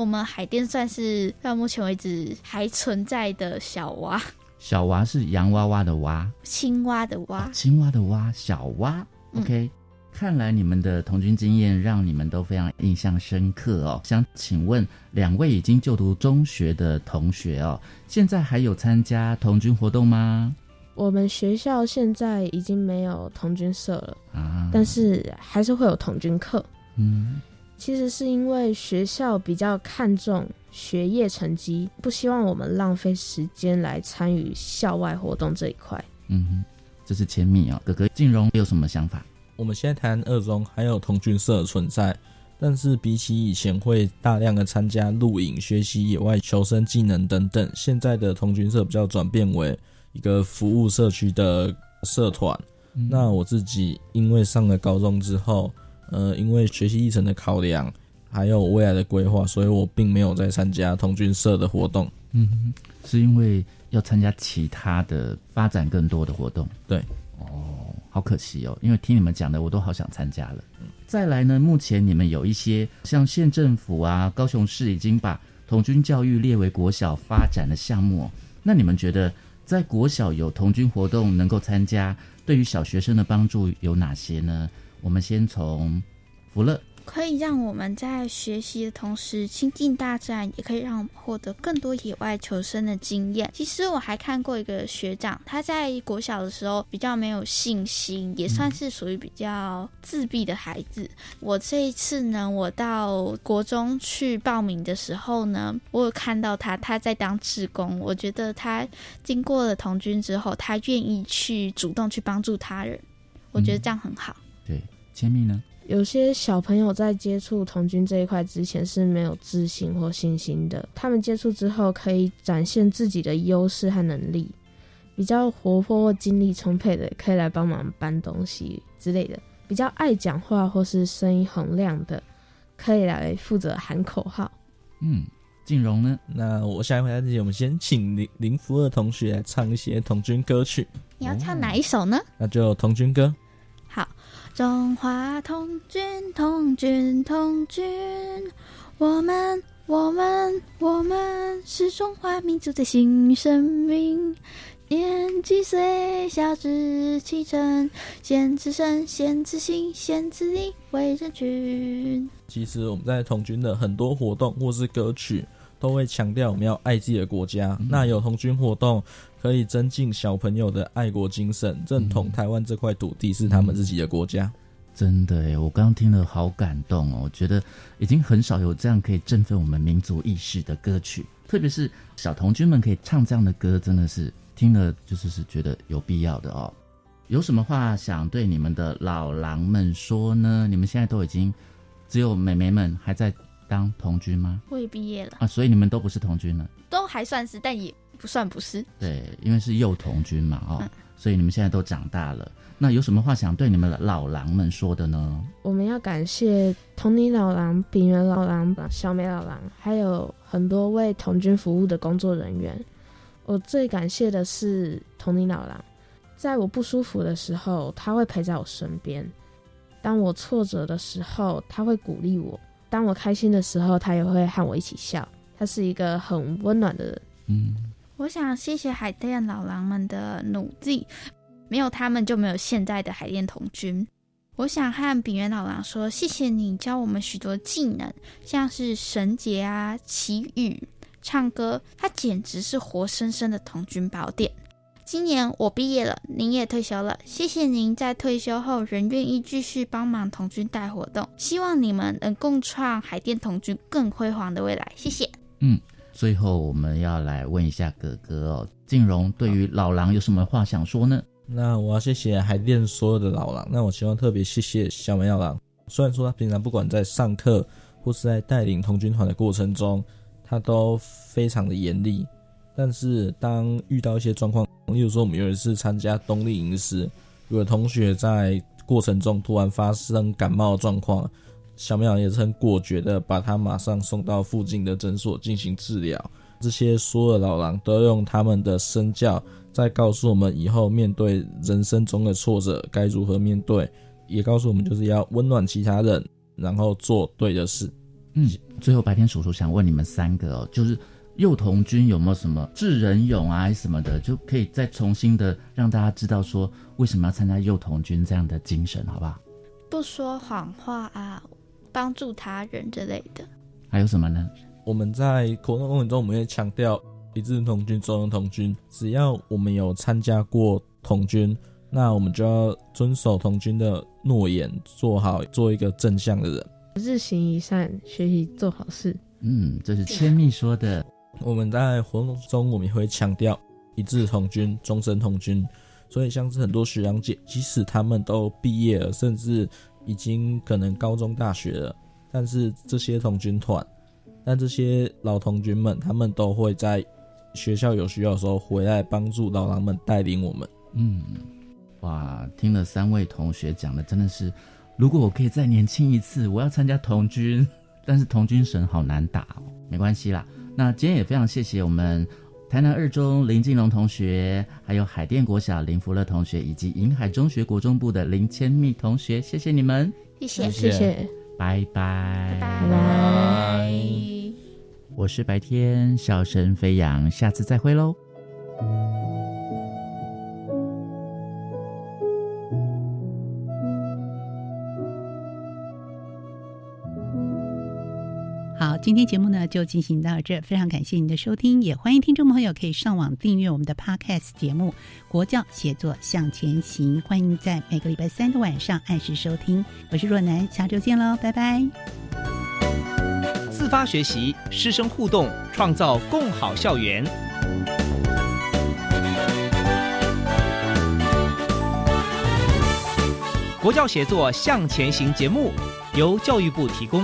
[SPEAKER 13] 我们海淀算是到目前为止还存在的小蛙。
[SPEAKER 10] 小蛙是洋娃娃的蛙，
[SPEAKER 13] 青蛙的蛙，
[SPEAKER 10] 青蛙的蛙，小蛙。OK。看来你们的童军经验让你们都非常印象深刻哦。想请问两位已经就读中学的同学哦，现在还有参加童军活动吗？
[SPEAKER 12] 我们学校现在已经没有童军社了啊，但是还是会有童军课。嗯，其实是因为学校比较看重学业成绩，不希望我们浪费时间来参与校外活动这一块。
[SPEAKER 10] 嗯，这是前米哦，哥哥静荣有什么想法？
[SPEAKER 11] 我们现在谈二中还有童军社的存在，但是比起以前会大量的参加露营、学习野外求生技能等等，现在的童军社比较转变为一个服务社区的社团。那我自己因为上了高中之后，呃，因为学习历程的考量，还有未来的规划，所以我并没有再参加童军社的活动。
[SPEAKER 10] 嗯，是因为要参加其他的发展更多的活动。
[SPEAKER 11] 对，
[SPEAKER 10] 哦。好可惜哦，因为听你们讲的，我都好想参加了。再来呢，目前你们有一些像县政府啊、高雄市已经把童军教育列为国小发展的项目，那你们觉得在国小有童军活动能够参加，对于小学生的帮助有哪些呢？我们先从福乐。
[SPEAKER 13] 可以让我们在学习的同时亲近大自然，也可以让我们获得更多野外求生的经验。其实我还看过一个学长，他在国小的时候比较没有信心，也算是属于比较自闭的孩子。我这一次呢，我到国中去报名的时候呢，我有看到他他在当志工。我觉得他经过了童军之后，他愿意去主动去帮助他人，我觉得这样很好。
[SPEAKER 10] 千蜜呢？
[SPEAKER 12] 有些小朋友在接触童军这一块之前是没有自信或信心的，他们接触之后可以展现自己的优势和能力，比较活泼或精力充沛的可以来帮忙搬东西之类的，比较爱讲话或是声音洪亮的可以来负责喊口号。
[SPEAKER 10] 嗯，静荣呢？
[SPEAKER 11] 那我下一回来之前，我们先请林林福二同学来唱一些童军歌曲。
[SPEAKER 13] 你要唱哪一首呢？
[SPEAKER 11] 那就童军歌。
[SPEAKER 13] 好。中华童军，童军，童军，我们，我们，我们是中华民族的新生命。年纪虽小，志气沉，先自身，先自心，先自立，为人君。
[SPEAKER 11] 其实我们在童军的很多活动或是歌曲，都会强调我们要爱自己的国家。那有童军活动可以增进小朋友的爱国精神，认同台湾这块土地是他们自己的国家。
[SPEAKER 10] 真的诶，我刚刚听了好感动哦，我觉得已经很少有这样可以振奋我们民族意识的歌曲，特别是小童军们可以唱这样的歌，真的是听了就是是觉得有必要的哦。有什么话想对你们的老狼们说呢？你们现在都已经只有美眉们还在当童军吗？
[SPEAKER 13] 我也毕业了
[SPEAKER 10] 啊，所以你们都不是童军了，
[SPEAKER 13] 都还算是，但也不算不是。
[SPEAKER 10] 对，因为是幼童军嘛，哦，所以你们现在都长大了。那有什么话想对你们的老狼们说的呢？
[SPEAKER 12] 我们要感谢同龄老狼、炳元老狼、小美老狼，还有很多为童军服务的工作人员。我最感谢的是同龄老狼，在我不舒服的时候，他会陪在我身边；当我挫折的时候，他会鼓励我；当我开心的时候，他也会和我一起笑。他是一个很温暖的人。
[SPEAKER 10] 嗯，
[SPEAKER 13] 我想谢谢海淀老狼们的努力。没有他们，就没有现在的海淀童军。我想和炳元老狼说，谢谢你教我们许多技能，像是绳结啊、祈雨、唱歌，他简直是活生生的童军宝典。今年我毕业了，您也退休了，谢谢您在退休后仍愿意继续帮忙童军带活动。希望你们能共创海淀童军更辉煌的未来。谢谢。
[SPEAKER 10] 嗯，最后我们要来问一下哥哥哦，静荣对于老狼有什么话想说呢？
[SPEAKER 11] 那我要谢谢海淀所有的老狼。那我希望特别谢谢小梅老狼。虽然说他平常不管在上课或是在带领童军团的过程中，他都非常的严厉。但是当遇到一些状况，例如说我们有一次参加冬令营时，有的同学在过程中突然发生感冒状况，小梅老也是很果决的把他马上送到附近的诊所进行治疗。这些所有老狼都用他们的身教。在告诉我们以后面对人生中的挫折该如何面对，也告诉我们就是要温暖其他人，然后做对的事。
[SPEAKER 10] 嗯，最后白天叔叔想问你们三个哦，就是幼童军有没有什么智人勇啊什么的，就可以再重新的让大家知道说为什么要参加幼童军这样的精神，好不好？
[SPEAKER 13] 不说谎话啊，帮助他人之类的。
[SPEAKER 10] 还有什么呢？
[SPEAKER 11] 我们在活动过程中，我们也强调。一致童军、中庸童军，只要我们有参加过童军，那我们就要遵守童军的诺言，做好做一个正向的人。
[SPEAKER 12] 日行一善，学习做好事。
[SPEAKER 10] 嗯，这是千蜜说的。
[SPEAKER 11] 我们在活动中，我们也会强调一致同军、终身同军。所以，像是很多学长姐，即使他们都毕业了，甚至已经可能高中、大学了，但是这些童军团，但这些老童军们，他们都会在。学校有需要的时候回来帮助老狼们带领我们。
[SPEAKER 10] 嗯，哇，听了三位同学讲的，真的是，如果我可以再年轻一次，我要参加童军。但是童军绳好难打哦，没关系啦。那今天也非常谢谢我们台南二中林金龙同学，还有海淀国小林福乐同学，以及银海中学国中部的林千蜜同学，谢谢你们，
[SPEAKER 13] 谢谢，
[SPEAKER 12] 谢谢，
[SPEAKER 10] 拜拜，
[SPEAKER 13] 拜拜。
[SPEAKER 10] 我是白天笑声飞扬，下次再会喽。
[SPEAKER 2] 好，今天节目呢就进行到这，非常感谢您的收听，也欢迎听众朋友可以上网订阅我们的 Podcast 节目《国教协作向前行》，欢迎在每个礼拜三的晚上按时收听。我是若楠，下周见喽，拜拜。
[SPEAKER 1] 自发学习，师生互动，创造共好校园。国教协作向前行节目由教育部提供。